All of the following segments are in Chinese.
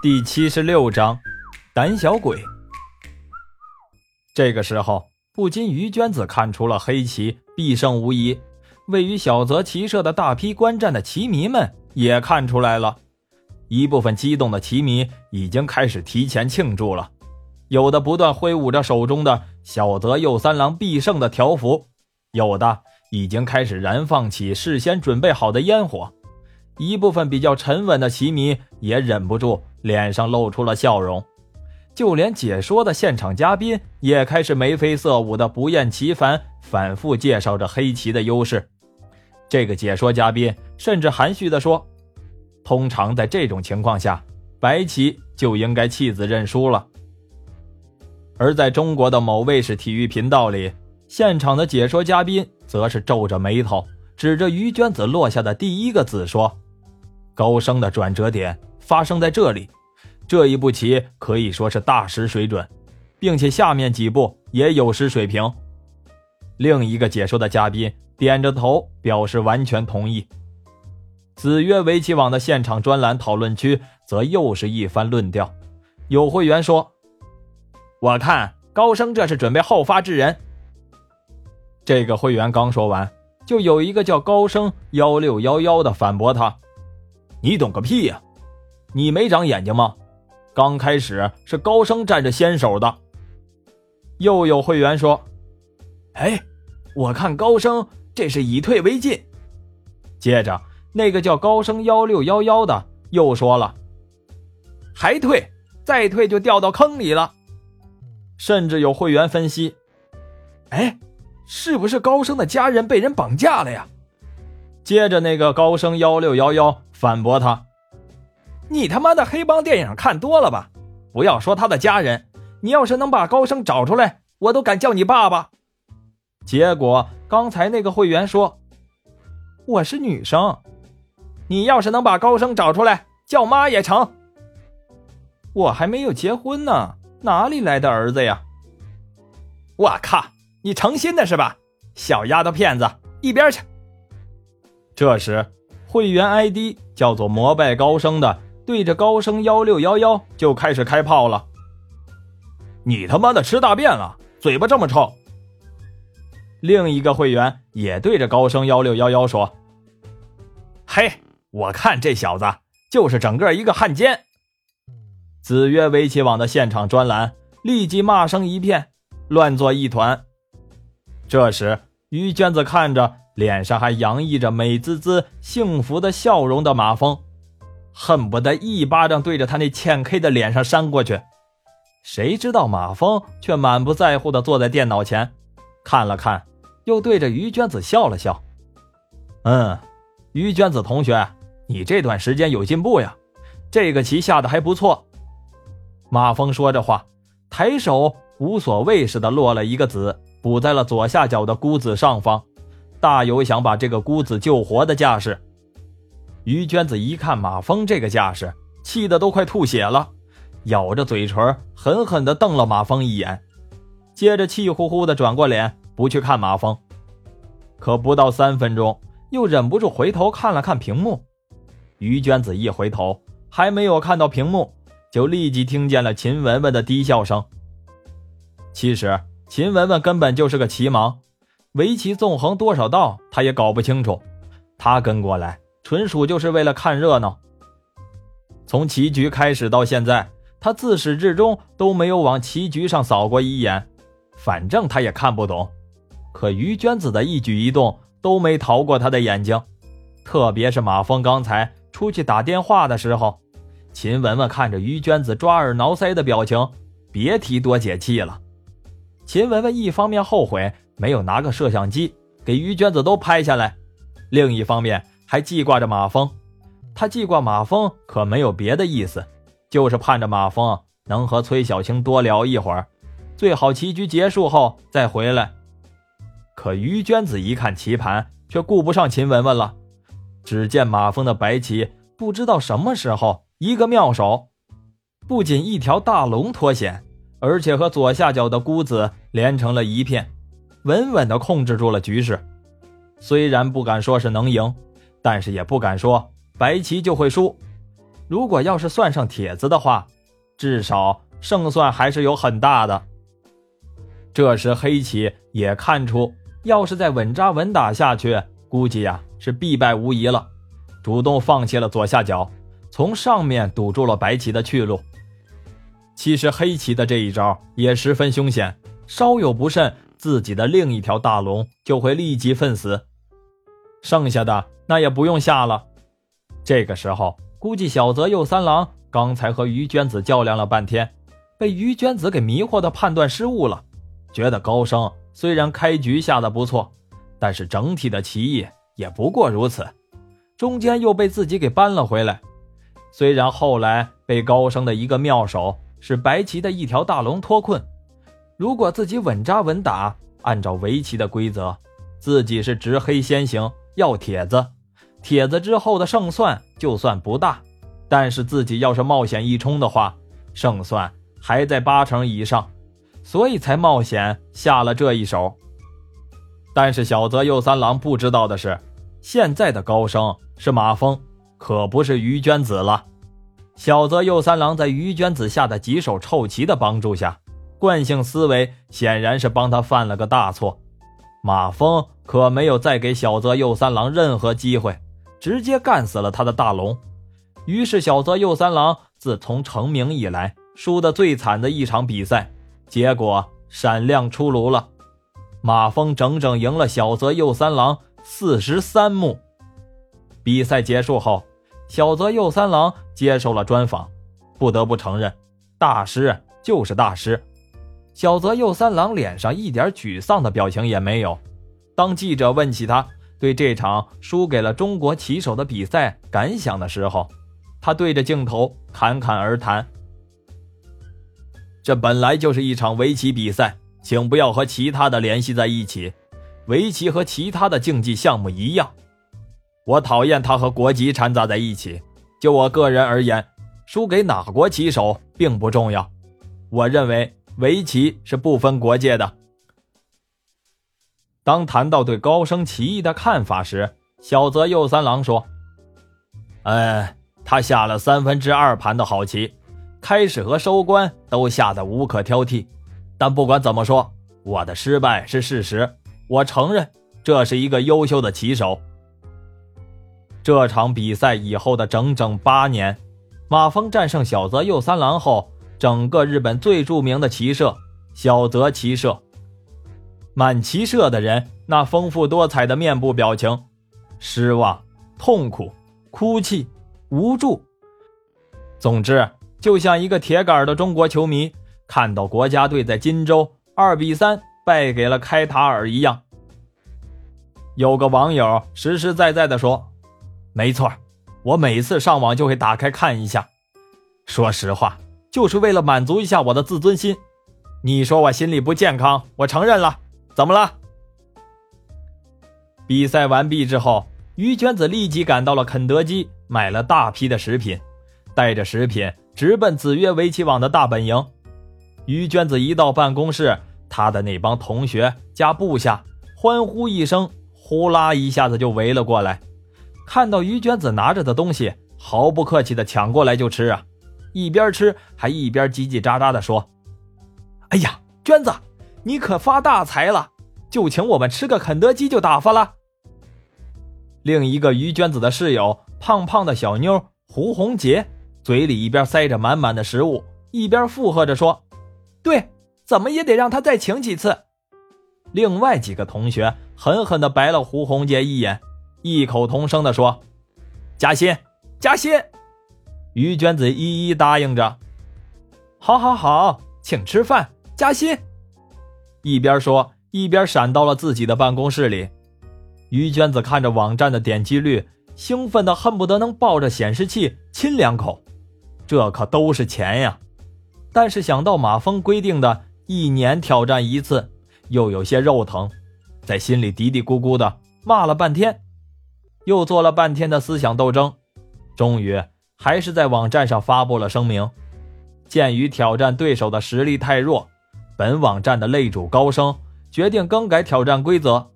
第七十六章，胆小鬼。这个时候，不禁于娟子看出了黑棋必胜无疑。位于小泽骑社的大批观战的棋迷们也看出来了，一部分激动的棋迷已经开始提前庆祝了，有的不断挥舞着手中的小泽右三郎必胜的条幅，有的已经开始燃放起事先准备好的烟火。一部分比较沉稳的棋迷也忍不住脸上露出了笑容，就连解说的现场嘉宾也开始眉飞色舞的不厌其烦，反复介绍着黑棋的优势。这个解说嘉宾甚至含蓄地说：“通常在这种情况下，白棋就应该弃子认输了。”而在中国的某卫视体育频道里，现场的解说嘉宾则是皱着眉头，指着于娟子落下的第一个子说。高升的转折点发生在这里，这一步棋可以说是大失水准，并且下面几步也有失水平。另一个解说的嘉宾点着头表示完全同意。子曰围棋网的现场专栏讨论区则又是一番论调，有会员说：“我看高升这是准备后发制人。”这个会员刚说完，就有一个叫高升幺六幺幺的反驳他。你懂个屁呀！你没长眼睛吗？刚开始是高升占着先手的。又有会员说：“哎，我看高升这是以退为进。”接着，那个叫高升幺六幺幺的又说了：“还退，再退就掉到坑里了。”甚至有会员分析：“哎，是不是高升的家人被人绑架了呀？”接着，那个高升幺六幺幺。反驳他：“你他妈的黑帮电影看多了吧？不要说他的家人，你要是能把高升找出来，我都敢叫你爸爸。”结果刚才那个会员说：“我是女生，你要是能把高升找出来，叫妈也成。”我还没有结婚呢，哪里来的儿子呀？我靠，你成心的是吧？小丫头片子，一边去！这时。会员 ID 叫做“膜拜高升”的，对着高升幺六幺幺就开始开炮了。你他妈的吃大便了，嘴巴这么臭！另一个会员也对着高升幺六幺幺说：“嘿，我看这小子就是整个一个汉奸。”子曰围棋网的现场专栏立即骂声一片，乱作一团。这时，于娟子看着。脸上还洋溢着美滋滋、幸福的笑容的马蜂，恨不得一巴掌对着他那欠 K 的脸上扇过去。谁知道马蜂却满不在乎地坐在电脑前，看了看，又对着于娟子笑了笑。嗯，于娟子同学，你这段时间有进步呀，这个棋下的还不错。马蜂说着话，抬手无所谓似的落了一个子，补在了左下角的孤子上方。大有想把这个孤子救活的架势。于娟子一看马蜂这个架势，气得都快吐血了，咬着嘴唇，狠狠地瞪了马蜂一眼，接着气呼呼地转过脸，不去看马蜂。可不到三分钟，又忍不住回头看了看屏幕。于娟子一回头，还没有看到屏幕，就立即听见了秦雯雯的低笑声。其实，秦雯雯根本就是个棋盲。围棋纵横多少道，他也搞不清楚。他跟过来，纯属就是为了看热闹。从棋局开始到现在，他自始至终都没有往棋局上扫过一眼，反正他也看不懂。可于娟子的一举一动都没逃过他的眼睛，特别是马峰刚才出去打电话的时候，秦雯雯看着于娟子抓耳挠腮的表情，别提多解气了。秦雯雯一方面后悔。没有拿个摄像机给于娟子都拍下来，另一方面还记挂着马蜂。他记挂马蜂可没有别的意思，就是盼着马蜂能和崔小青多聊一会儿，最好棋局结束后再回来。可于娟子一看棋盘，却顾不上秦雯雯了。只见马蜂的白棋不知道什么时候一个妙手，不仅一条大龙脱险，而且和左下角的孤子连成了一片。稳稳地控制住了局势，虽然不敢说是能赢，但是也不敢说白棋就会输。如果要是算上帖子的话，至少胜算还是有很大的。这时黑棋也看出，要是再稳扎稳打下去，估计呀是必败无疑了，主动放弃了左下角，从上面堵住了白棋的去路。其实黑棋的这一招也十分凶险，稍有不慎，自己的另一条大龙就会立即奋死，剩下的那也不用下了。这个时候。估计小泽右三郎刚才和于娟子较量了半天，被于娟子给迷惑的判断失误了，觉得高升虽然开局下的不错，但是整体的棋艺也不过如此，中间又被自己给扳了回来。虽然后来被高升的一个妙手使白棋的一条大龙脱困，如果自己稳扎稳打，按照围棋的规则，自己是执黑先行，要帖子。帖子之后的胜算就算不大，但是自己要是冒险一冲的话，胜算还在八成以上，所以才冒险下了这一手。但是小泽右三郎不知道的是，现在的高升是马蜂，可不是于娟子了。小泽右三郎在于娟子下的几手臭棋的帮助下，惯性思维显然是帮他犯了个大错。马蜂可没有再给小泽右三郎任何机会。直接干死了他的大龙，于是小泽右三郎自从成名以来输的最惨的一场比赛，结果闪亮出炉了，马蜂整整赢了小泽右三郎四十三目。比赛结束后，小泽右三郎接受了专访，不得不承认，大师就是大师。小泽右三郎脸上一点沮丧的表情也没有。当记者问起他。对这场输给了中国棋手的比赛感想的时候，他对着镜头侃侃而谈：“这本来就是一场围棋比赛，请不要和其他的联系在一起。围棋和其他的竞技项目一样，我讨厌它和国籍掺杂在一起。就我个人而言，输给哪国棋手并不重要。我认为围棋是不分国界的。”当谈到对高升棋艺的看法时，小泽右三郎说：“嗯，他下了三分之二盘的好棋，开始和收官都下的无可挑剔。但不管怎么说，我的失败是事实，我承认这是一个优秀的棋手。”这场比赛以后的整整八年，马蜂战胜小泽右三郎后，整个日本最著名的棋社——小泽棋社。满骑社的人那丰富多彩的面部表情，失望、痛苦、哭泣、无助，总之就像一个铁杆的中国球迷看到国家队在金州二比三败给了开塔尔一样。有个网友实实在在的说：“没错，我每次上网就会打开看一下，说实话，就是为了满足一下我的自尊心。你说我心理不健康，我承认了。”怎么了？比赛完毕之后，于娟子立即赶到了肯德基，买了大批的食品，带着食品直奔子曰围棋网的大本营。于娟子一到办公室，他的那帮同学加部下欢呼一声，呼啦一下子就围了过来。看到于娟子拿着的东西，毫不客气的抢过来就吃啊，一边吃还一边叽叽喳喳的说：“哎呀，娟子。”你可发大财了，就请我们吃个肯德基就打发了。另一个于娟子的室友，胖胖的小妞胡红杰，嘴里一边塞着满满的食物，一边附和着说：“对，怎么也得让他再请几次。”另外几个同学狠狠地白了胡红杰一眼，异口同声地说：“加薪，加薪！”于娟子一一答应着：“好，好，好，请吃饭，加薪。”一边说，一边闪到了自己的办公室里。于娟子看着网站的点击率，兴奋的恨不得能抱着显示器亲两口。这可都是钱呀！但是想到马峰规定的一年挑战一次，又有些肉疼，在心里嘀嘀咕咕的骂了半天，又做了半天的思想斗争，终于还是在网站上发布了声明。鉴于挑战对手的实力太弱。本网站的擂主高升决定更改挑战规则，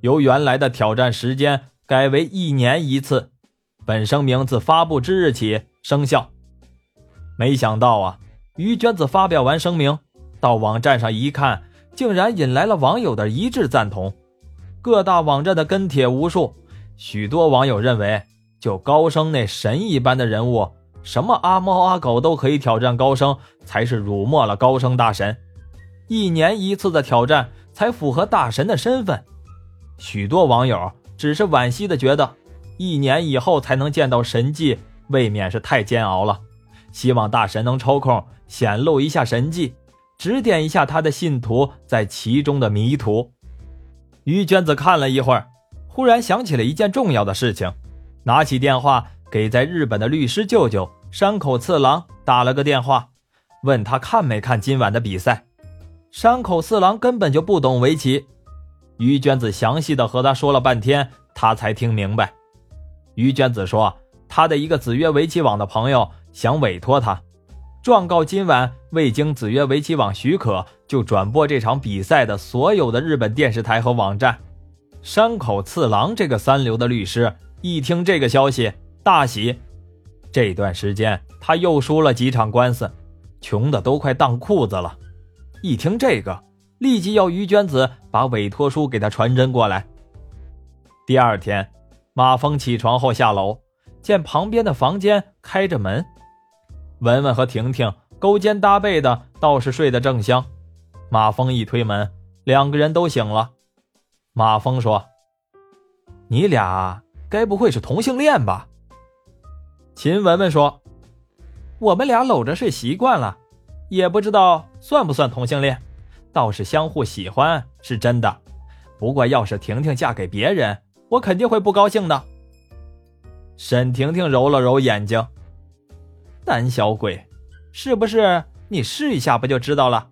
由原来的挑战时间改为一年一次。本声明自发布之日起生效。没想到啊，于娟子发表完声明，到网站上一看，竟然引来了网友的一致赞同，各大网站的跟帖无数。许多网友认为，就高升那神一般的人物，什么阿猫阿狗都可以挑战高升，才是辱没了高升大神。一年一次的挑战才符合大神的身份。许多网友只是惋惜的觉得，一年以后才能见到神迹，未免是太煎熬了。希望大神能抽空显露一下神迹，指点一下他的信徒在其中的迷途。于娟子看了一会儿，忽然想起了一件重要的事情，拿起电话给在日本的律师舅舅山口次郎打了个电话，问他看没看今晚的比赛。山口四郎根本就不懂围棋，于娟子详细的和他说了半天，他才听明白。于娟子说，他的一个子曰围棋网的朋友。想委托他，状告今晚未经子曰围棋网许可就转播这场比赛的所有的日本电视台和网站。山口次郎这个三流的律师一听这个消息大喜，这段时间他又输了几场官司，穷的都快当裤子了。一听这个，立即要于娟子把委托书给他传真过来。第二天，马峰起床后下楼，见旁边的房间开着门。文文和婷婷勾肩搭背的，倒是睡得正香。马峰一推门，两个人都醒了。马峰说：“你俩该不会是同性恋吧？”秦文文说：“我们俩搂着睡习惯了，也不知道算不算同性恋，倒是相互喜欢是真的。不过要是婷婷嫁给别人，我肯定会不高兴的。”沈婷婷揉了揉眼睛。胆小鬼，是不是？你试一下不就知道了？